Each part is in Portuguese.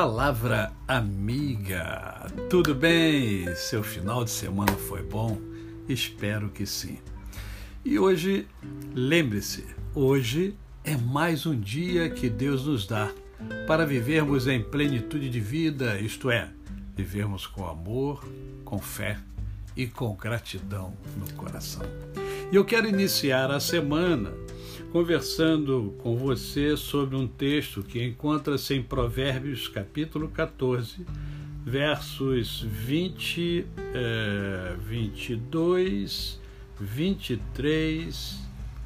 Palavra amiga, tudo bem? Seu final de semana foi bom? Espero que sim. E hoje, lembre-se, hoje é mais um dia que Deus nos dá para vivermos em plenitude de vida, isto é, vivermos com amor, com fé e com gratidão no coração. E eu quero iniciar a semana conversando com você sobre um texto que encontra-se em Provérbios, capítulo 14, versos 20, eh, 22, 23,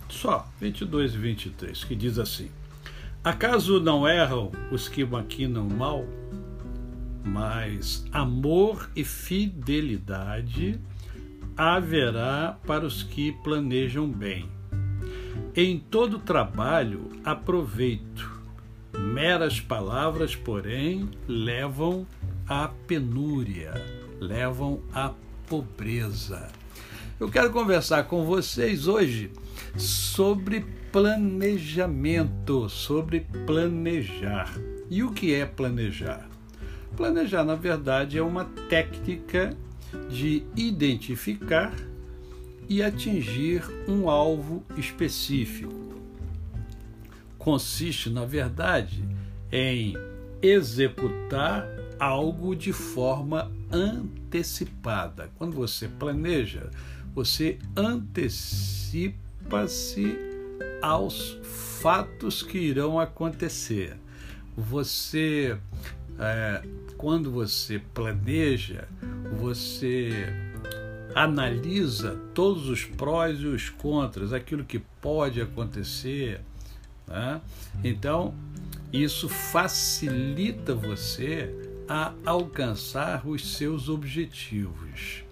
só 22 e 23, que diz assim: Acaso não erram os que maquinam mal? Mas amor e fidelidade haverá para os que planejam bem. Em todo trabalho aproveito. Meras palavras, porém, levam à penúria, levam à pobreza. Eu quero conversar com vocês hoje sobre planejamento, sobre planejar. E o que é planejar? Planejar, na verdade, é uma técnica de identificar e atingir um alvo específico. Consiste, na verdade, em executar algo de forma antecipada. Quando você planeja, você antecipa-se aos fatos que irão acontecer. Você, é, quando você planeja, você analisa todos os prós e os contras, aquilo que pode acontecer. Né? Então, isso facilita você a alcançar os seus objetivos.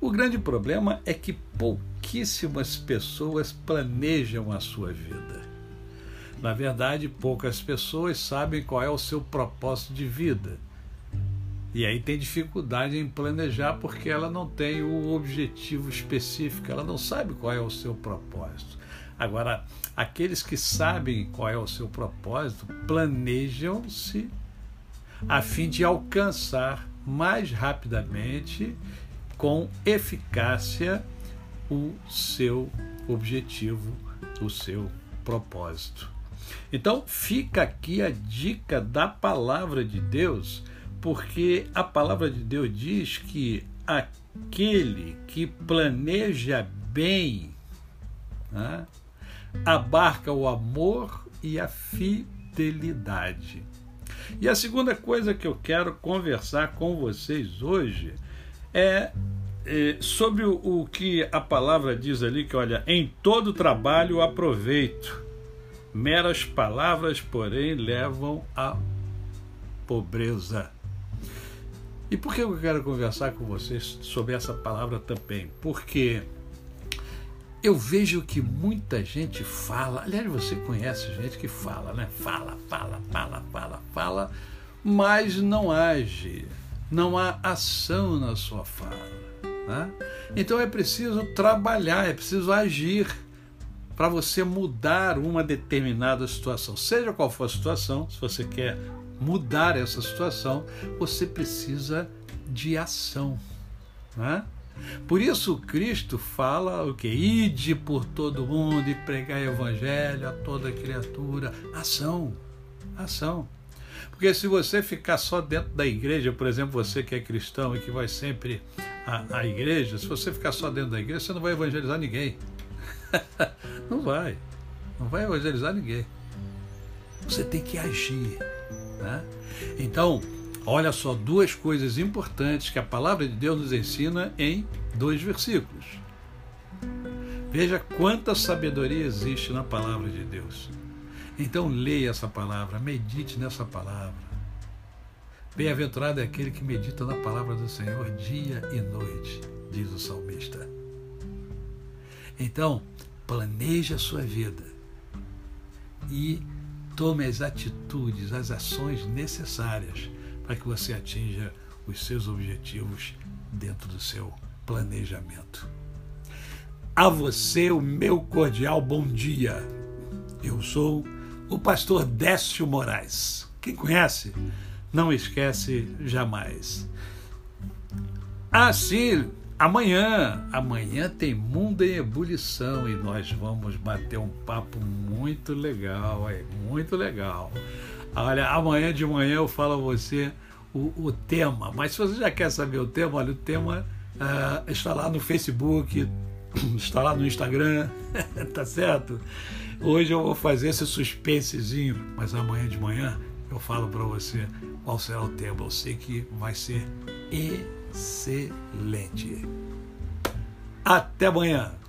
O grande problema é que pouquíssimas pessoas planejam a sua vida. Na verdade, poucas pessoas sabem qual é o seu propósito de vida e aí tem dificuldade em planejar porque ela não tem o objetivo específico, ela não sabe qual é o seu propósito. Agora, aqueles que sabem qual é o seu propósito planejam-se a fim de alcançar mais rapidamente, com eficácia, o seu objetivo, o seu propósito. Então, fica aqui a dica da palavra de Deus porque a palavra de Deus diz que aquele que planeja bem né, abarca o amor e a fidelidade. E a segunda coisa que eu quero conversar com vocês hoje é, é sobre o, o, que a palavra diz ali, que olha, em todo trabalho aproveito. Meras palavras, porém, levam à pobreza. E por que eu quero conversar com vocês sobre essa palavra também? Porque eu vejo que muita gente fala, aliás, você conhece gente que fala, né? Fala, fala, fala, fala, fala, mas não age, não há ação na sua fala. Né? Então é preciso trabalhar, é preciso agir para você mudar uma determinada situação, seja qual for a situação, se você quer mudar essa situação, você precisa de ação. Né? Por isso Cristo fala o que? Ide por todo mundo e pregar evangelho a toda criatura. Ação, ação. Porque se você ficar só dentro da igreja, por exemplo, você que é cristão e que vai sempre à, à igreja, se você ficar só dentro da igreja, você não vai evangelizar ninguém. não vai. Não vai evangelizar ninguém. Você tem que agir. Né? Então, olha só duas coisas importantes que a palavra de Deus nos ensina em dois versículos. Veja quanta sabedoria existe na palavra de Deus. Então, leia essa palavra, medite nessa palavra. Bem-aventurado é aquele que medita na palavra do Senhor dia e noite, diz o salmista. Então, planeje a sua vida e Tome as atitudes, as ações necessárias para que você atinja os seus objetivos dentro do seu planejamento. A você, o meu cordial bom dia. Eu sou o pastor Décio Moraes. Quem conhece, não esquece jamais. Assim, amanhã, amanhã tem Mundo em Ebulição e nós vamos bater um papo muito legal, é muito legal. Olha, amanhã de manhã eu falo a você o, o tema, mas se você já quer saber o tema, olha, o tema uh, está lá no Facebook, está lá no Instagram, tá certo? Hoje eu vou fazer esse suspensezinho, mas amanhã de manhã eu falo para você qual será o tema. Eu sei que vai ser excelente. Até amanhã.